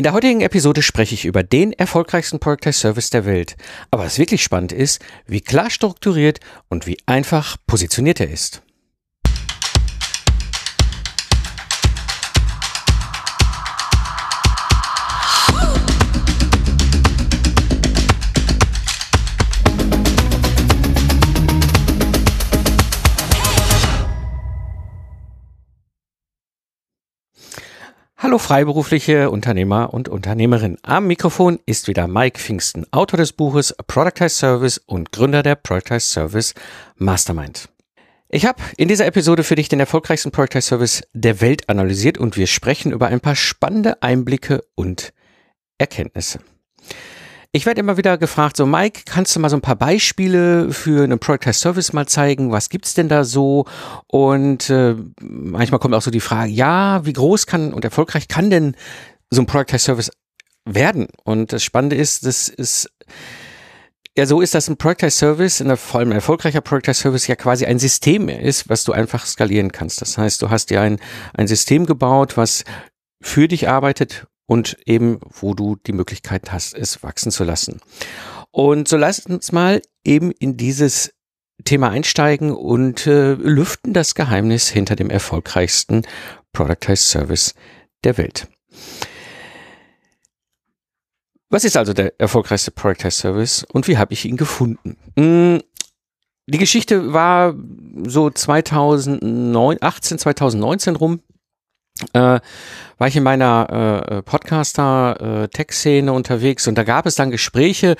In der heutigen Episode spreche ich über den erfolgreichsten Productize Service der Welt. Aber was wirklich spannend ist, wie klar strukturiert und wie einfach positioniert er ist. Hallo freiberufliche Unternehmer und Unternehmerin. Am Mikrofon ist wieder Mike Pfingsten, Autor des Buches Productize Service und Gründer der Productize Service Mastermind. Ich habe in dieser Episode für dich den erfolgreichsten Productize Service der Welt analysiert und wir sprechen über ein paar spannende Einblicke und Erkenntnisse. Ich werde immer wieder gefragt, so Mike, kannst du mal so ein paar Beispiele für einen Product Service mal zeigen? Was gibt's denn da so? Und äh, manchmal kommt auch so die Frage, ja, wie groß kann und erfolgreich kann denn so ein Product Service werden? Und das Spannende ist, das ist ja, so ist das ein Productize Service, vor allem ein erfolgreicher Productize Service ja quasi ein System ist, was du einfach skalieren kannst. Das heißt, du hast dir ein, ein System gebaut, was für dich arbeitet, und eben, wo du die Möglichkeit hast, es wachsen zu lassen. Und so lasst uns mal eben in dieses Thema einsteigen und äh, lüften das Geheimnis hinter dem erfolgreichsten Productized Service der Welt. Was ist also der erfolgreichste Productized Service und wie habe ich ihn gefunden? Hm, die Geschichte war so 2018, 2019 rum äh, war ich in meiner äh, Podcaster-Tech-Szene äh, unterwegs und da gab es dann Gespräche,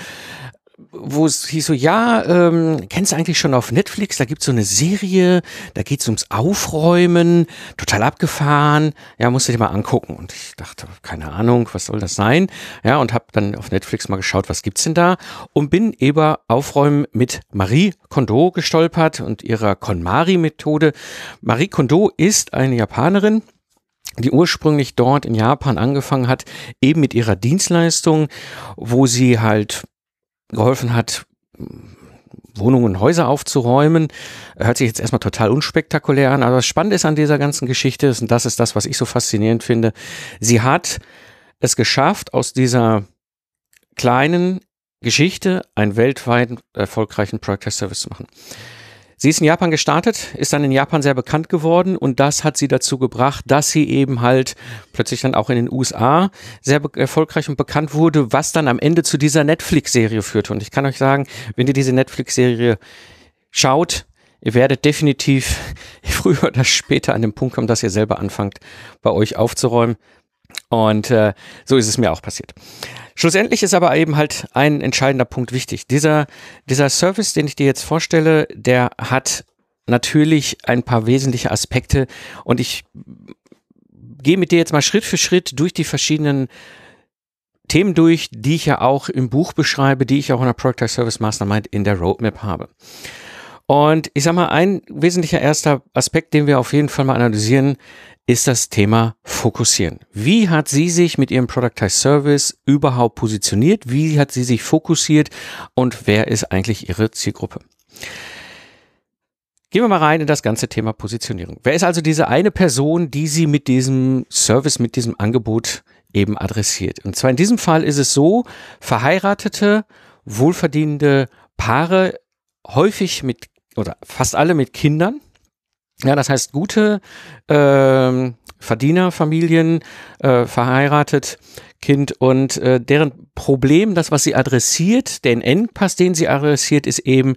wo es hieß so, ja, ähm, kennst du eigentlich schon auf Netflix, da gibt's so eine Serie, da geht's ums Aufräumen, total abgefahren, ja, musst du dir mal angucken. Und ich dachte, keine Ahnung, was soll das sein? Ja, und habe dann auf Netflix mal geschaut, was gibt's denn da? Und bin über Aufräumen mit Marie Kondo gestolpert und ihrer KonMari-Methode. Marie Kondo ist eine Japanerin, die ursprünglich dort in Japan angefangen hat, eben mit ihrer Dienstleistung, wo sie halt geholfen hat, Wohnungen und Häuser aufzuräumen. Hört sich jetzt erstmal total unspektakulär an, aber was spannend ist an dieser ganzen Geschichte, und das ist das, was ich so faszinierend finde, sie hat es geschafft, aus dieser kleinen Geschichte einen weltweit erfolgreichen Project Service zu machen. Sie ist in Japan gestartet, ist dann in Japan sehr bekannt geworden und das hat sie dazu gebracht, dass sie eben halt plötzlich dann auch in den USA sehr erfolgreich und bekannt wurde, was dann am Ende zu dieser Netflix-Serie führte. Und ich kann euch sagen, wenn ihr diese Netflix-Serie schaut, ihr werdet definitiv früher oder später an den Punkt kommen, dass ihr selber anfangt, bei euch aufzuräumen. Und äh, so ist es mir auch passiert. Schlussendlich ist aber eben halt ein entscheidender Punkt wichtig. Dieser, dieser Service, den ich dir jetzt vorstelle, der hat natürlich ein paar wesentliche Aspekte und ich gehe mit dir jetzt mal Schritt für Schritt durch die verschiedenen Themen durch, die ich ja auch im Buch beschreibe, die ich auch in der Product Service Mastermind in der Roadmap habe. Und ich sag mal, ein wesentlicher erster Aspekt, den wir auf jeden Fall mal analysieren, ist das Thema Fokussieren. Wie hat sie sich mit ihrem Productize Service überhaupt positioniert? Wie hat sie sich fokussiert? Und wer ist eigentlich ihre Zielgruppe? Gehen wir mal rein in das ganze Thema Positionierung. Wer ist also diese eine Person, die sie mit diesem Service, mit diesem Angebot eben adressiert? Und zwar in diesem Fall ist es so, verheiratete, wohlverdienende Paare, häufig mit oder fast alle mit Kindern, ja, das heißt, gute äh, Verdienerfamilien, äh, verheiratet, Kind und äh, deren Problem, das, was sie adressiert, den Endpass, den sie adressiert, ist eben,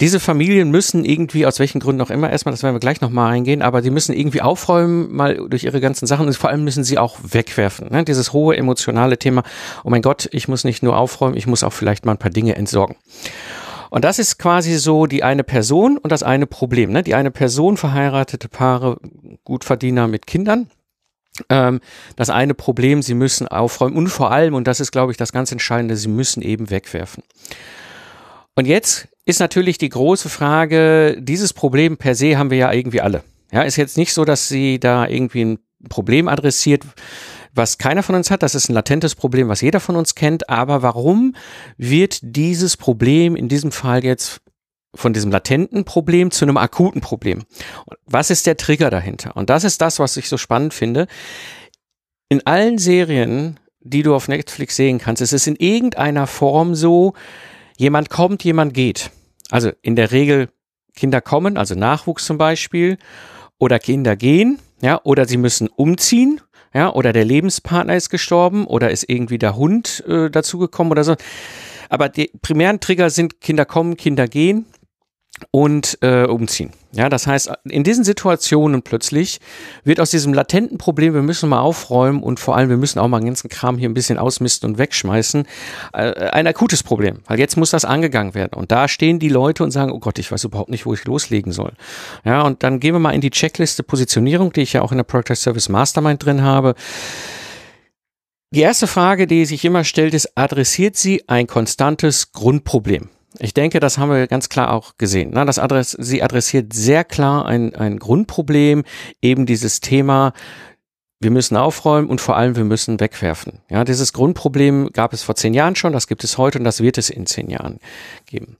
diese Familien müssen irgendwie, aus welchen Gründen auch immer, erstmal, das werden wir gleich nochmal eingehen, aber die müssen irgendwie aufräumen, mal durch ihre ganzen Sachen und vor allem müssen sie auch wegwerfen. Ne? Dieses hohe emotionale Thema, oh mein Gott, ich muss nicht nur aufräumen, ich muss auch vielleicht mal ein paar Dinge entsorgen. Und das ist quasi so die eine Person und das eine Problem. Ne? Die eine Person, verheiratete Paare, Gutverdiener mit Kindern. Ähm, das eine Problem, sie müssen aufräumen und vor allem, und das ist, glaube ich, das ganz Entscheidende, sie müssen eben wegwerfen. Und jetzt ist natürlich die große Frage, dieses Problem per se haben wir ja irgendwie alle. Ja, ist jetzt nicht so, dass sie da irgendwie ein Problem adressiert, was keiner von uns hat. Das ist ein latentes Problem, was jeder von uns kennt. Aber warum wird dieses Problem in diesem Fall jetzt von diesem latenten Problem zu einem akuten Problem? Was ist der Trigger dahinter? Und das ist das, was ich so spannend finde. In allen Serien die du auf Netflix sehen kannst. Es ist in irgendeiner Form so, jemand kommt, jemand geht. Also in der Regel Kinder kommen, also Nachwuchs zum Beispiel, oder Kinder gehen, ja, oder sie müssen umziehen, ja, oder der Lebenspartner ist gestorben, oder ist irgendwie der Hund äh, dazugekommen oder so. Aber die primären Trigger sind Kinder kommen, Kinder gehen und äh, umziehen. Ja, das heißt, in diesen Situationen plötzlich wird aus diesem latenten Problem, wir müssen mal aufräumen und vor allem wir müssen auch mal den ganzen Kram hier ein bisschen ausmisten und wegschmeißen, äh, ein akutes Problem, weil jetzt muss das angegangen werden. Und da stehen die Leute und sagen, oh Gott, ich weiß überhaupt nicht, wo ich loslegen soll. Ja, und dann gehen wir mal in die Checkliste Positionierung, die ich ja auch in der Product Service Mastermind drin habe. Die erste Frage, die sich immer stellt, ist, adressiert sie ein konstantes Grundproblem? Ich denke, das haben wir ganz klar auch gesehen. Na, das Adress, sie adressiert sehr klar ein, ein Grundproblem, eben dieses Thema, wir müssen aufräumen und vor allem wir müssen wegwerfen. Ja, dieses Grundproblem gab es vor zehn Jahren schon, das gibt es heute und das wird es in zehn Jahren geben.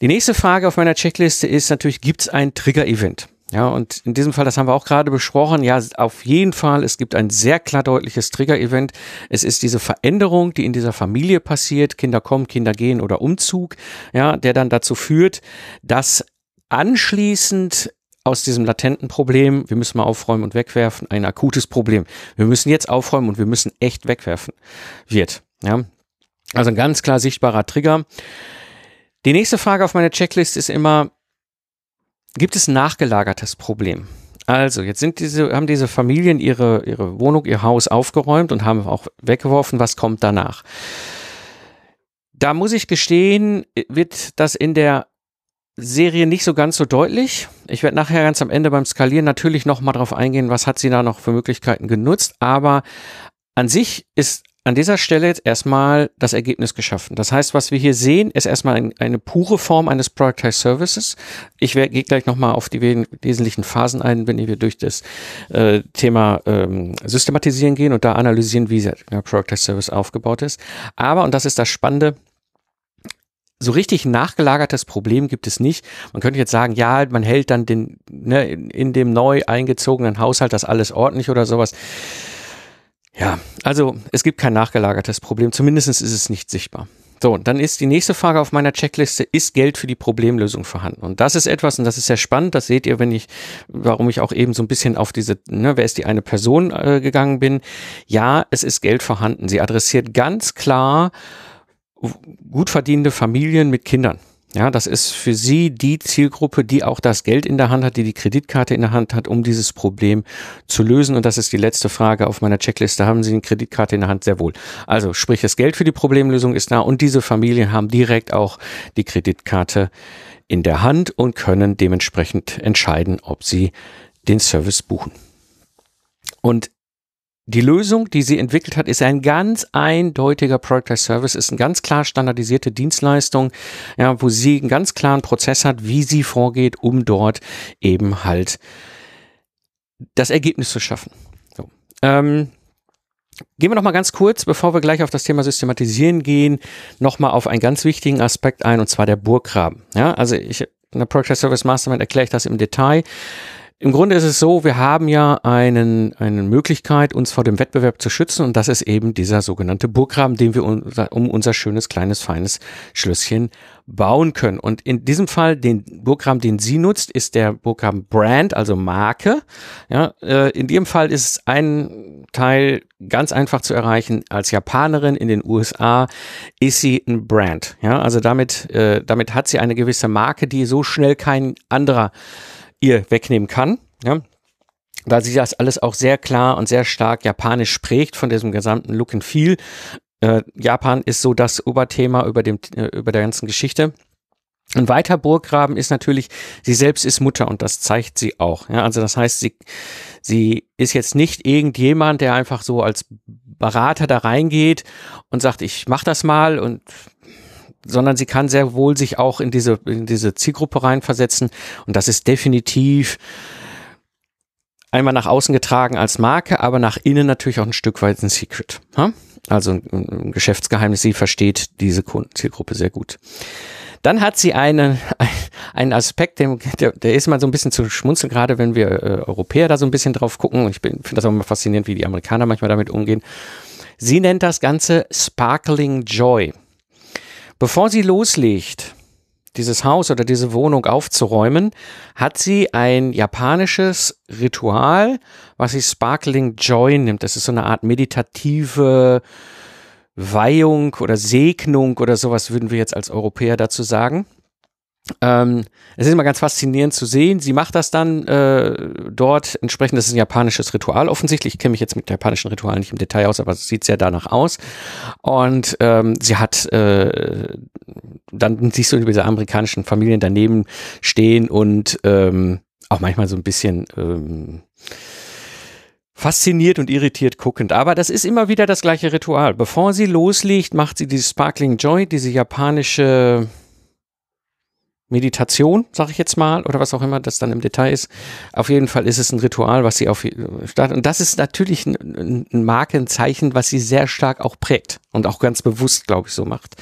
Die nächste Frage auf meiner Checkliste ist natürlich, gibt es ein Trigger-Event? Ja, und in diesem Fall, das haben wir auch gerade besprochen, ja, auf jeden Fall, es gibt ein sehr klar deutliches Trigger-Event. Es ist diese Veränderung, die in dieser Familie passiert, Kinder kommen, Kinder gehen oder Umzug, ja, der dann dazu führt, dass anschließend aus diesem latenten Problem, wir müssen mal aufräumen und wegwerfen, ein akutes Problem. Wir müssen jetzt aufräumen und wir müssen echt wegwerfen, wird. Ja, also ein ganz klar sichtbarer Trigger. Die nächste Frage auf meiner Checklist ist immer, gibt es ein nachgelagertes Problem. Also, jetzt sind diese, haben diese Familien ihre, ihre Wohnung, ihr Haus aufgeräumt und haben auch weggeworfen. Was kommt danach? Da muss ich gestehen, wird das in der Serie nicht so ganz so deutlich. Ich werde nachher ganz am Ende beim Skalieren natürlich nochmal drauf eingehen, was hat sie da noch für Möglichkeiten genutzt. Aber an sich ist an dieser Stelle jetzt erstmal das Ergebnis geschaffen. Das heißt, was wir hier sehen, ist erstmal ein, eine pure Form eines Productized Services. Ich gehe gleich nochmal auf die wesentlichen Phasen ein, wenn wir durch das äh, Thema ähm, Systematisieren gehen und da analysieren, wie der Productized Service aufgebaut ist. Aber, und das ist das Spannende, so richtig nachgelagertes Problem gibt es nicht. Man könnte jetzt sagen, ja, man hält dann den, ne, in dem neu eingezogenen Haushalt das alles ordentlich oder sowas. Ja, also es gibt kein nachgelagertes Problem, zumindest ist es nicht sichtbar. So, dann ist die nächste Frage auf meiner Checkliste, ist Geld für die Problemlösung vorhanden? Und das ist etwas, und das ist sehr spannend, das seht ihr, wenn ich, warum ich auch eben so ein bisschen auf diese, ne, wer ist die eine Person äh, gegangen bin. Ja, es ist Geld vorhanden. Sie adressiert ganz klar gut verdienende Familien mit Kindern. Ja, das ist für sie die Zielgruppe, die auch das Geld in der Hand hat, die die Kreditkarte in der Hand hat, um dieses Problem zu lösen. Und das ist die letzte Frage auf meiner Checkliste. Haben Sie eine Kreditkarte in der Hand? Sehr wohl. Also sprich, das Geld für die Problemlösung ist da und diese Familien haben direkt auch die Kreditkarte in der Hand und können dementsprechend entscheiden, ob sie den Service buchen. Und die Lösung, die sie entwickelt hat, ist ein ganz eindeutiger Product as Service, ist eine ganz klar standardisierte Dienstleistung, ja, wo sie einen ganz klaren Prozess hat, wie sie vorgeht, um dort eben halt das Ergebnis zu schaffen. So. Ähm, Gehen wir noch mal ganz kurz, bevor wir gleich auf das Thema Systematisieren gehen, noch mal auf einen ganz wichtigen Aspekt ein, und zwar der Burggraben. Ja, also ich in der Project Service Mastermind erkläre ich das im Detail. Im Grunde ist es so, wir haben ja einen, eine Möglichkeit, uns vor dem Wettbewerb zu schützen und das ist eben dieser sogenannte Burggraben, den wir unser, um unser schönes, kleines, feines Schlösschen bauen können. Und in diesem Fall, den Burggraben, den sie nutzt, ist der Burggraben Brand, also Marke. Ja, äh, in dem Fall ist ein Teil ganz einfach zu erreichen. Als Japanerin in den USA ist sie ein Brand. Ja, also damit, äh, damit hat sie eine gewisse Marke, die so schnell kein anderer ihr wegnehmen kann. Ja? Da sie das alles auch sehr klar und sehr stark japanisch prägt von diesem gesamten Look and Feel. Äh, Japan ist so das Oberthema über, dem, äh, über der ganzen Geschichte. Ein weiter Burggraben ist natürlich, sie selbst ist Mutter und das zeigt sie auch. Ja, also das heißt, sie, sie ist jetzt nicht irgendjemand, der einfach so als Berater da reingeht und sagt, ich mach das mal und sondern sie kann sehr wohl sich auch in diese, in diese Zielgruppe reinversetzen. Und das ist definitiv einmal nach außen getragen als Marke, aber nach innen natürlich auch ein Stück weit ein Secret. Also ein, Geschäftsgeheimnis. Sie versteht diese Kundenzielgruppe sehr gut. Dann hat sie einen, einen Aspekt, der, der ist mal so ein bisschen zu schmunzeln, gerade wenn wir äh, Europäer da so ein bisschen drauf gucken. Ich finde das auch immer faszinierend, wie die Amerikaner manchmal damit umgehen. Sie nennt das Ganze Sparkling Joy. Bevor sie loslegt, dieses Haus oder diese Wohnung aufzuräumen, hat sie ein japanisches Ritual, was sie Sparkling Joy nimmt. Das ist so eine Art meditative Weihung oder Segnung oder sowas würden wir jetzt als Europäer dazu sagen. Ähm, es ist immer ganz faszinierend zu sehen. Sie macht das dann äh, dort entsprechend. Das ist ein japanisches Ritual offensichtlich. Ich kenne mich jetzt mit japanischen Ritualen nicht im Detail aus, aber es sieht sehr danach aus. Und ähm, sie hat äh, dann siehst du diese amerikanischen Familien daneben stehen und ähm, auch manchmal so ein bisschen ähm, fasziniert und irritiert guckend. Aber das ist immer wieder das gleiche Ritual. Bevor sie loslegt, macht sie dieses Sparkling Joy, diese japanische Meditation, sage ich jetzt mal, oder was auch immer das dann im Detail ist. Auf jeden Fall ist es ein Ritual, was sie auf startet. Und das ist natürlich ein, ein Markenzeichen, was sie sehr stark auch prägt und auch ganz bewusst, glaube ich, so macht.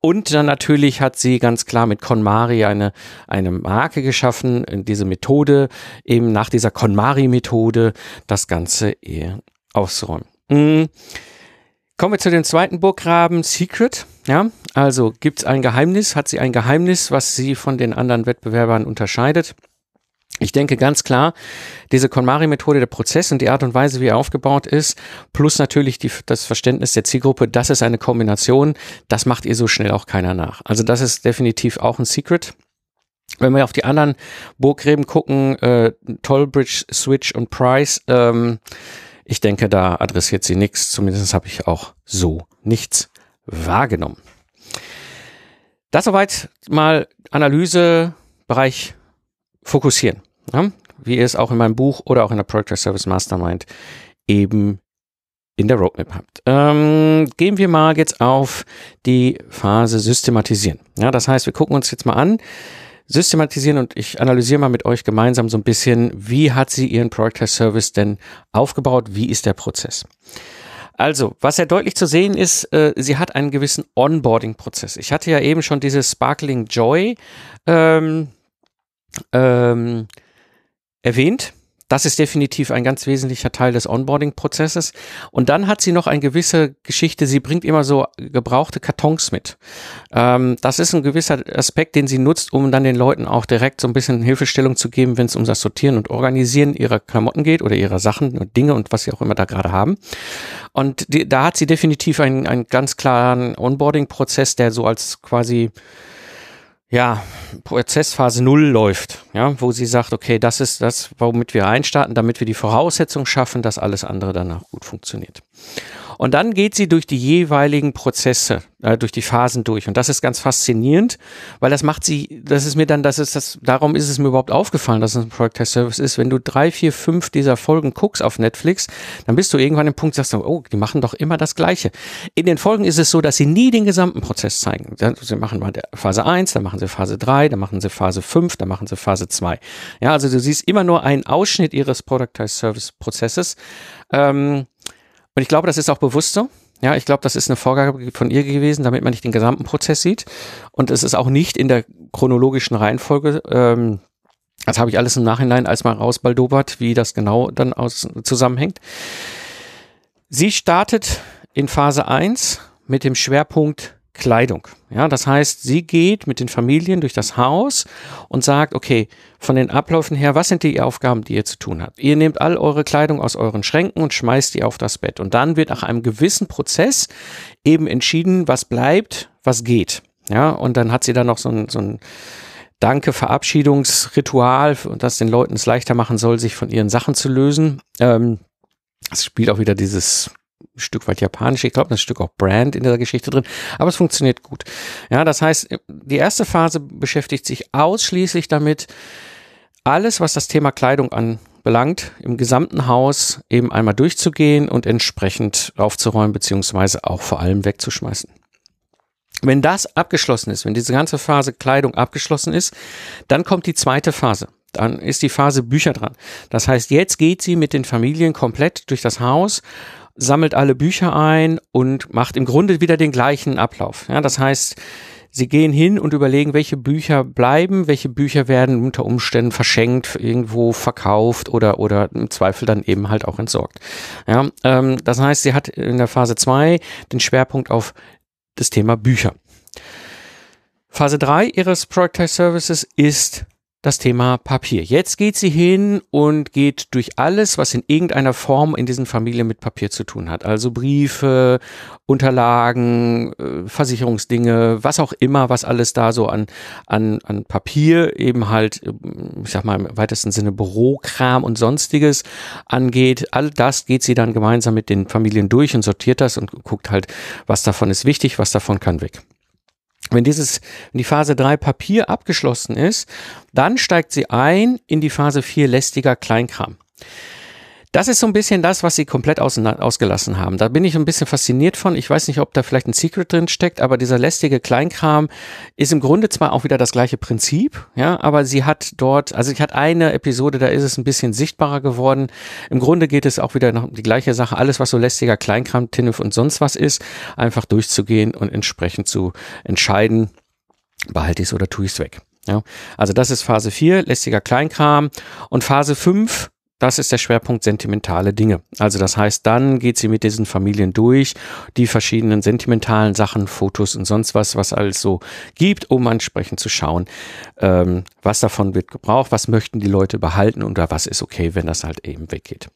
Und dann natürlich hat sie ganz klar mit KonMari eine, eine Marke geschaffen, diese Methode, eben nach dieser KonMari-Methode das Ganze eher auszuräumen. Mhm. Kommen wir zu dem zweiten Burggraben, Secret. Ja, also gibt es ein Geheimnis, hat sie ein Geheimnis, was sie von den anderen Wettbewerbern unterscheidet. Ich denke ganz klar, diese KonMari-Methode, der Prozess und die Art und Weise, wie er aufgebaut ist, plus natürlich die, das Verständnis der Zielgruppe, das ist eine Kombination, das macht ihr so schnell auch keiner nach. Also das ist definitiv auch ein Secret. Wenn wir auf die anderen Burggräben gucken, äh, Tollbridge, Switch und Price, ähm, ich denke, da adressiert sie nichts. Zumindest habe ich auch so nichts wahrgenommen. Das soweit mal Analysebereich fokussieren. Ja? Wie ihr es auch in meinem Buch oder auch in der Project Service Mastermind eben in der Roadmap habt. Ähm, gehen wir mal jetzt auf die Phase systematisieren. Ja, das heißt, wir gucken uns jetzt mal an, systematisieren und ich analysiere mal mit euch gemeinsam so ein bisschen, wie hat sie ihren Product Service denn aufgebaut, wie ist der Prozess. Also, was ja deutlich zu sehen ist, äh, sie hat einen gewissen Onboarding-Prozess. Ich hatte ja eben schon dieses Sparkling Joy ähm, ähm, erwähnt. Das ist definitiv ein ganz wesentlicher Teil des Onboarding-Prozesses. Und dann hat sie noch eine gewisse Geschichte. Sie bringt immer so gebrauchte Kartons mit. Ähm, das ist ein gewisser Aspekt, den sie nutzt, um dann den Leuten auch direkt so ein bisschen Hilfestellung zu geben, wenn es um das Sortieren und Organisieren ihrer Klamotten geht oder ihrer Sachen und Dinge und was sie auch immer da gerade haben. Und die, da hat sie definitiv einen, einen ganz klaren Onboarding-Prozess, der so als quasi ja, Prozessphase Null läuft, ja, wo sie sagt, okay, das ist das, womit wir einstarten, damit wir die Voraussetzung schaffen, dass alles andere danach gut funktioniert. Und dann geht sie durch die jeweiligen Prozesse, äh, durch die Phasen durch. Und das ist ganz faszinierend, weil das macht sie, das ist mir dann, das ist das, darum ist es mir überhaupt aufgefallen, dass es ein Project Test Service ist. Wenn du drei, vier, fünf dieser Folgen guckst auf Netflix, dann bist du irgendwann im Punkt, sagst du, oh, die machen doch immer das Gleiche. In den Folgen ist es so, dass sie nie den gesamten Prozess zeigen. Sie machen mal Phase 1, dann machen sie Phase 3, dann machen sie Phase 5, dann machen sie Phase 2. Ja, also du siehst immer nur einen Ausschnitt ihres Product Service Prozesses. Ähm, und ich glaube, das ist auch bewusst so. Ja, ich glaube, das ist eine Vorgabe von ihr gewesen, damit man nicht den gesamten Prozess sieht. Und es ist auch nicht in der chronologischen Reihenfolge. Ähm, das habe ich alles im Nachhinein als mal rausbaldobert, wie das genau dann aus, zusammenhängt. Sie startet in Phase 1 mit dem Schwerpunkt Kleidung. Ja, das heißt, sie geht mit den Familien durch das Haus und sagt, okay, von den Abläufen her, was sind die Aufgaben, die ihr zu tun habt? Ihr nehmt all eure Kleidung aus euren Schränken und schmeißt die auf das Bett. Und dann wird nach einem gewissen Prozess eben entschieden, was bleibt, was geht. Ja, und dann hat sie da noch so ein, so ein Danke, Verabschiedungsritual, das den Leuten es leichter machen soll, sich von ihren Sachen zu lösen. Ähm, es spielt auch wieder dieses ein Stück weit japanisch. Ich glaube, das Stück auch Brand in der Geschichte drin, aber es funktioniert gut. Ja, das heißt, die erste Phase beschäftigt sich ausschließlich damit, alles, was das Thema Kleidung anbelangt, im gesamten Haus eben einmal durchzugehen und entsprechend aufzuräumen, beziehungsweise auch vor allem wegzuschmeißen. Wenn das abgeschlossen ist, wenn diese ganze Phase Kleidung abgeschlossen ist, dann kommt die zweite Phase. Dann ist die Phase Bücher dran. Das heißt, jetzt geht sie mit den Familien komplett durch das Haus sammelt alle Bücher ein und macht im Grunde wieder den gleichen Ablauf. Ja, das heißt, Sie gehen hin und überlegen, welche Bücher bleiben, welche Bücher werden unter Umständen verschenkt, irgendwo verkauft oder, oder im Zweifel dann eben halt auch entsorgt. Ja, ähm, das heißt, sie hat in der Phase 2 den Schwerpunkt auf das Thema Bücher. Phase 3 ihres Productize Services ist das Thema Papier. Jetzt geht sie hin und geht durch alles, was in irgendeiner Form in diesen Familien mit Papier zu tun hat. Also Briefe, Unterlagen, äh, Versicherungsdinge, was auch immer, was alles da so an, an, an Papier eben halt, äh, ich sag mal im weitesten Sinne Bürokram und sonstiges angeht. All das geht sie dann gemeinsam mit den Familien durch und sortiert das und guckt halt, was davon ist wichtig, was davon kann weg. Wenn dieses, wenn die Phase 3 Papier abgeschlossen ist, dann steigt sie ein in die Phase 4 lästiger Kleinkram. Das ist so ein bisschen das, was sie komplett aus, ausgelassen haben. Da bin ich ein bisschen fasziniert von. Ich weiß nicht, ob da vielleicht ein Secret drin steckt, aber dieser lästige Kleinkram ist im Grunde zwar auch wieder das gleiche Prinzip, ja, aber sie hat dort, also ich hatte eine Episode, da ist es ein bisschen sichtbarer geworden. Im Grunde geht es auch wieder noch die gleiche Sache. Alles, was so lästiger Kleinkram, Tinnef und sonst was ist, einfach durchzugehen und entsprechend zu entscheiden, behalte ich es oder tue ich es weg. Ja, also das ist Phase 4, lästiger Kleinkram. Und Phase 5 das ist der Schwerpunkt sentimentale Dinge. Also das heißt, dann geht sie mit diesen Familien durch, die verschiedenen sentimentalen Sachen, Fotos und sonst was, was alles so gibt, um entsprechend zu schauen, ähm, was davon wird gebraucht, was möchten die Leute behalten oder was ist okay, wenn das halt eben weggeht.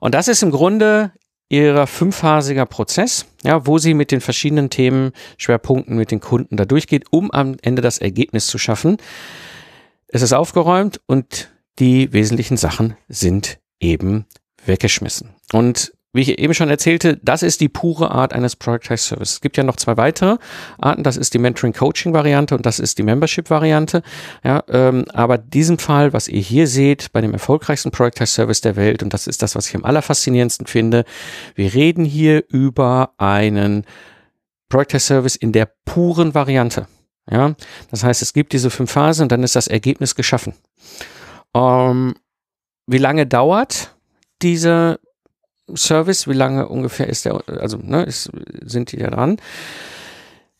Und das ist im Grunde ihrer fünfphasiger Prozess, ja, wo sie mit den verschiedenen Themen, Schwerpunkten mit den Kunden da durchgeht, um am Ende das Ergebnis zu schaffen. Es ist aufgeräumt und die wesentlichen Sachen sind eben weggeschmissen. Und wie ich eben schon erzählte, das ist die pure Art eines Productized Service. Es gibt ja noch zwei weitere Arten. Das ist die Mentoring-Coaching-Variante und das ist die Membership-Variante. Ja, ähm, aber diesem Fall, was ihr hier seht, bei dem erfolgreichsten Productized Service der Welt, und das ist das, was ich am allerfaszinierendsten finde, wir reden hier über einen Productized Service in der puren Variante. Ja, das heißt, es gibt diese fünf Phasen und dann ist das Ergebnis geschaffen. Ähm, wie lange dauert dieser Service? Wie lange ungefähr ist der, also ne, ist, sind die da dran?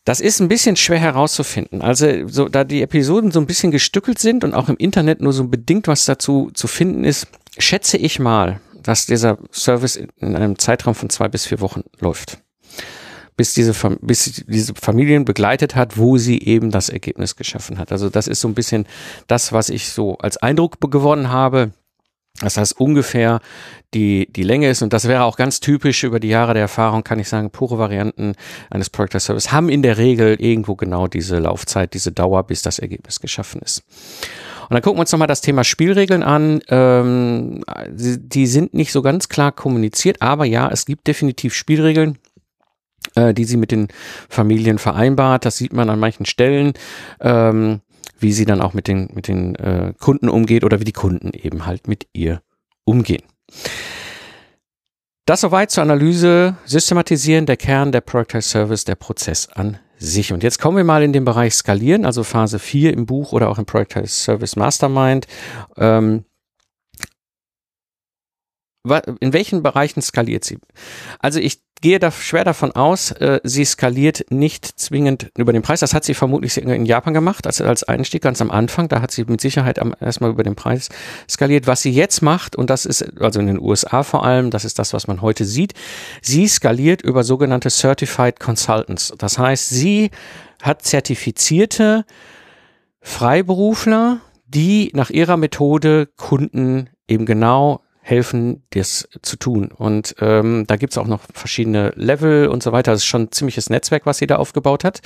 Das ist ein bisschen schwer herauszufinden. Also, so, da die Episoden so ein bisschen gestückelt sind und auch im Internet nur so bedingt was dazu zu finden ist, schätze ich mal, dass dieser Service in einem Zeitraum von zwei bis vier Wochen läuft bis diese, bis diese Familien begleitet hat, wo sie eben das Ergebnis geschaffen hat. Also das ist so ein bisschen das, was ich so als Eindruck gewonnen habe. Das heißt ungefähr die, die Länge ist, und das wäre auch ganz typisch über die Jahre der Erfahrung, kann ich sagen, pure Varianten eines Product Service haben in der Regel irgendwo genau diese Laufzeit, diese Dauer, bis das Ergebnis geschaffen ist. Und dann gucken wir uns nochmal das Thema Spielregeln an. Ähm, die sind nicht so ganz klar kommuniziert, aber ja, es gibt definitiv Spielregeln äh, die sie mit den Familien vereinbart. Das sieht man an manchen Stellen, ähm, wie sie dann auch mit den, mit den äh, Kunden umgeht oder wie die Kunden eben halt mit ihr umgehen. Das soweit zur Analyse, Systematisieren, der Kern, der Productized Service, der Prozess an sich. Und jetzt kommen wir mal in den Bereich Skalieren, also Phase 4 im Buch oder auch im Productized Service Mastermind. Ähm, in welchen Bereichen skaliert sie? Also ich gehe da schwer davon aus, äh, sie skaliert nicht zwingend über den Preis. Das hat sie vermutlich in Japan gemacht, als, als Einstieg ganz am Anfang. Da hat sie mit Sicherheit am, erstmal über den Preis skaliert. Was sie jetzt macht, und das ist also in den USA vor allem, das ist das, was man heute sieht, sie skaliert über sogenannte Certified Consultants. Das heißt, sie hat zertifizierte Freiberufler, die nach ihrer Methode Kunden eben genau helfen, das zu tun. Und ähm, da gibt's auch noch verschiedene Level und so weiter. Das ist schon ein ziemliches Netzwerk, was sie da aufgebaut hat.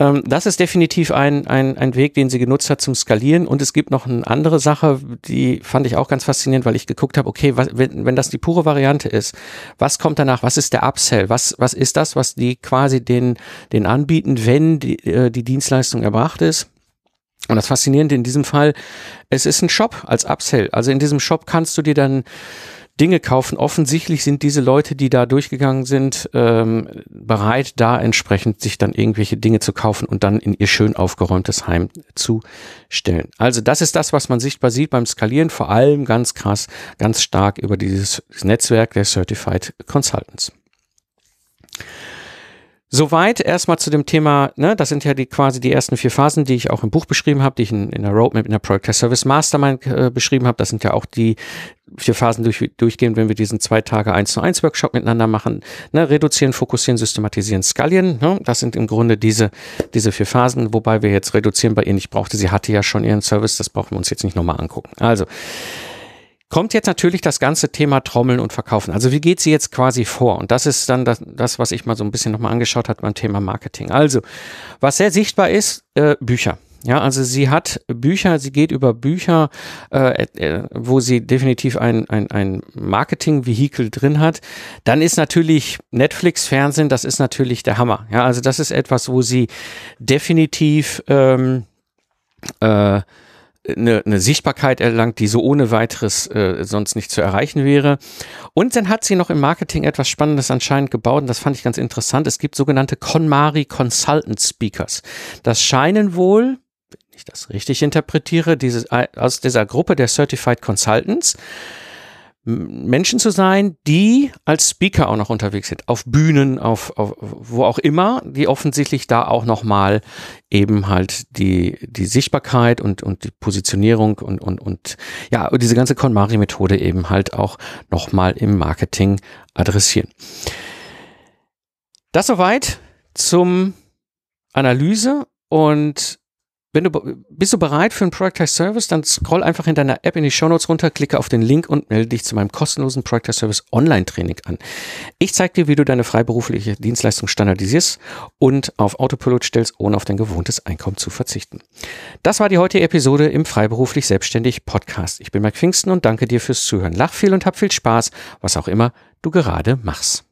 Ähm, das ist definitiv ein, ein, ein Weg, den sie genutzt hat zum Skalieren. Und es gibt noch eine andere Sache, die fand ich auch ganz faszinierend, weil ich geguckt habe, okay, was, wenn, wenn das die pure Variante ist, was kommt danach? Was ist der Upsell? Was, was ist das, was die quasi den, den anbieten, wenn die, äh, die Dienstleistung erbracht ist? Und das Faszinierende in diesem Fall, es ist ein Shop als Upsell. Also in diesem Shop kannst du dir dann Dinge kaufen. Offensichtlich sind diese Leute, die da durchgegangen sind, ähm, bereit, da entsprechend sich dann irgendwelche Dinge zu kaufen und dann in ihr schön aufgeräumtes Heim zu stellen. Also das ist das, was man sichtbar sieht beim Skalieren, vor allem ganz krass, ganz stark über dieses Netzwerk der Certified Consultants. Soweit erstmal zu dem Thema, ne, das sind ja die quasi die ersten vier Phasen, die ich auch im Buch beschrieben habe, die ich in, in der Roadmap, in der Project Service Mastermind äh, beschrieben habe. Das sind ja auch die vier Phasen durch, durchgehen, wenn wir diesen zwei Tage 1 zu 1 Workshop miteinander machen. Ne, reduzieren, fokussieren, systematisieren, skalieren. Ne, das sind im Grunde diese, diese vier Phasen, wobei wir jetzt reduzieren bei ihr nicht brauchte. Sie hatte ja schon ihren Service, das brauchen wir uns jetzt nicht nochmal angucken. Also, kommt jetzt natürlich das ganze Thema Trommeln und Verkaufen. Also wie geht sie jetzt quasi vor? Und das ist dann das, das was ich mal so ein bisschen nochmal angeschaut habe beim Thema Marketing. Also, was sehr sichtbar ist, äh, Bücher. Ja, also sie hat Bücher, sie geht über Bücher, äh, äh, wo sie definitiv ein, ein, ein Marketing-Vehikel drin hat. Dann ist natürlich Netflix, Fernsehen, das ist natürlich der Hammer. Ja, also das ist etwas, wo sie definitiv ähm, äh, eine, eine Sichtbarkeit erlangt, die so ohne weiteres äh, sonst nicht zu erreichen wäre. Und dann hat sie noch im Marketing etwas Spannendes anscheinend gebaut und das fand ich ganz interessant. Es gibt sogenannte KonMari Consultant Speakers. Das scheinen wohl, wenn ich das richtig interpretiere, diese, aus dieser Gruppe der Certified Consultants Menschen zu sein, die als Speaker auch noch unterwegs sind, auf Bühnen, auf, auf wo auch immer, die offensichtlich da auch nochmal eben halt die, die Sichtbarkeit und, und die Positionierung und, und, und ja, diese ganze KonMari-Methode eben halt auch nochmal im Marketing adressieren. Das soweit zum Analyse und wenn du bist du bereit für einen Productize Service, dann scroll einfach in deiner App in die Show Notes runter, klicke auf den Link und melde dich zu meinem kostenlosen Productize Service Online Training an. Ich zeige dir, wie du deine freiberufliche Dienstleistung standardisierst und auf Autopilot stellst, ohne auf dein gewohntes Einkommen zu verzichten. Das war die heutige Episode im Freiberuflich Selbstständig Podcast. Ich bin Mike Pfingsten und danke dir fürs Zuhören. Lach viel und hab viel Spaß, was auch immer du gerade machst.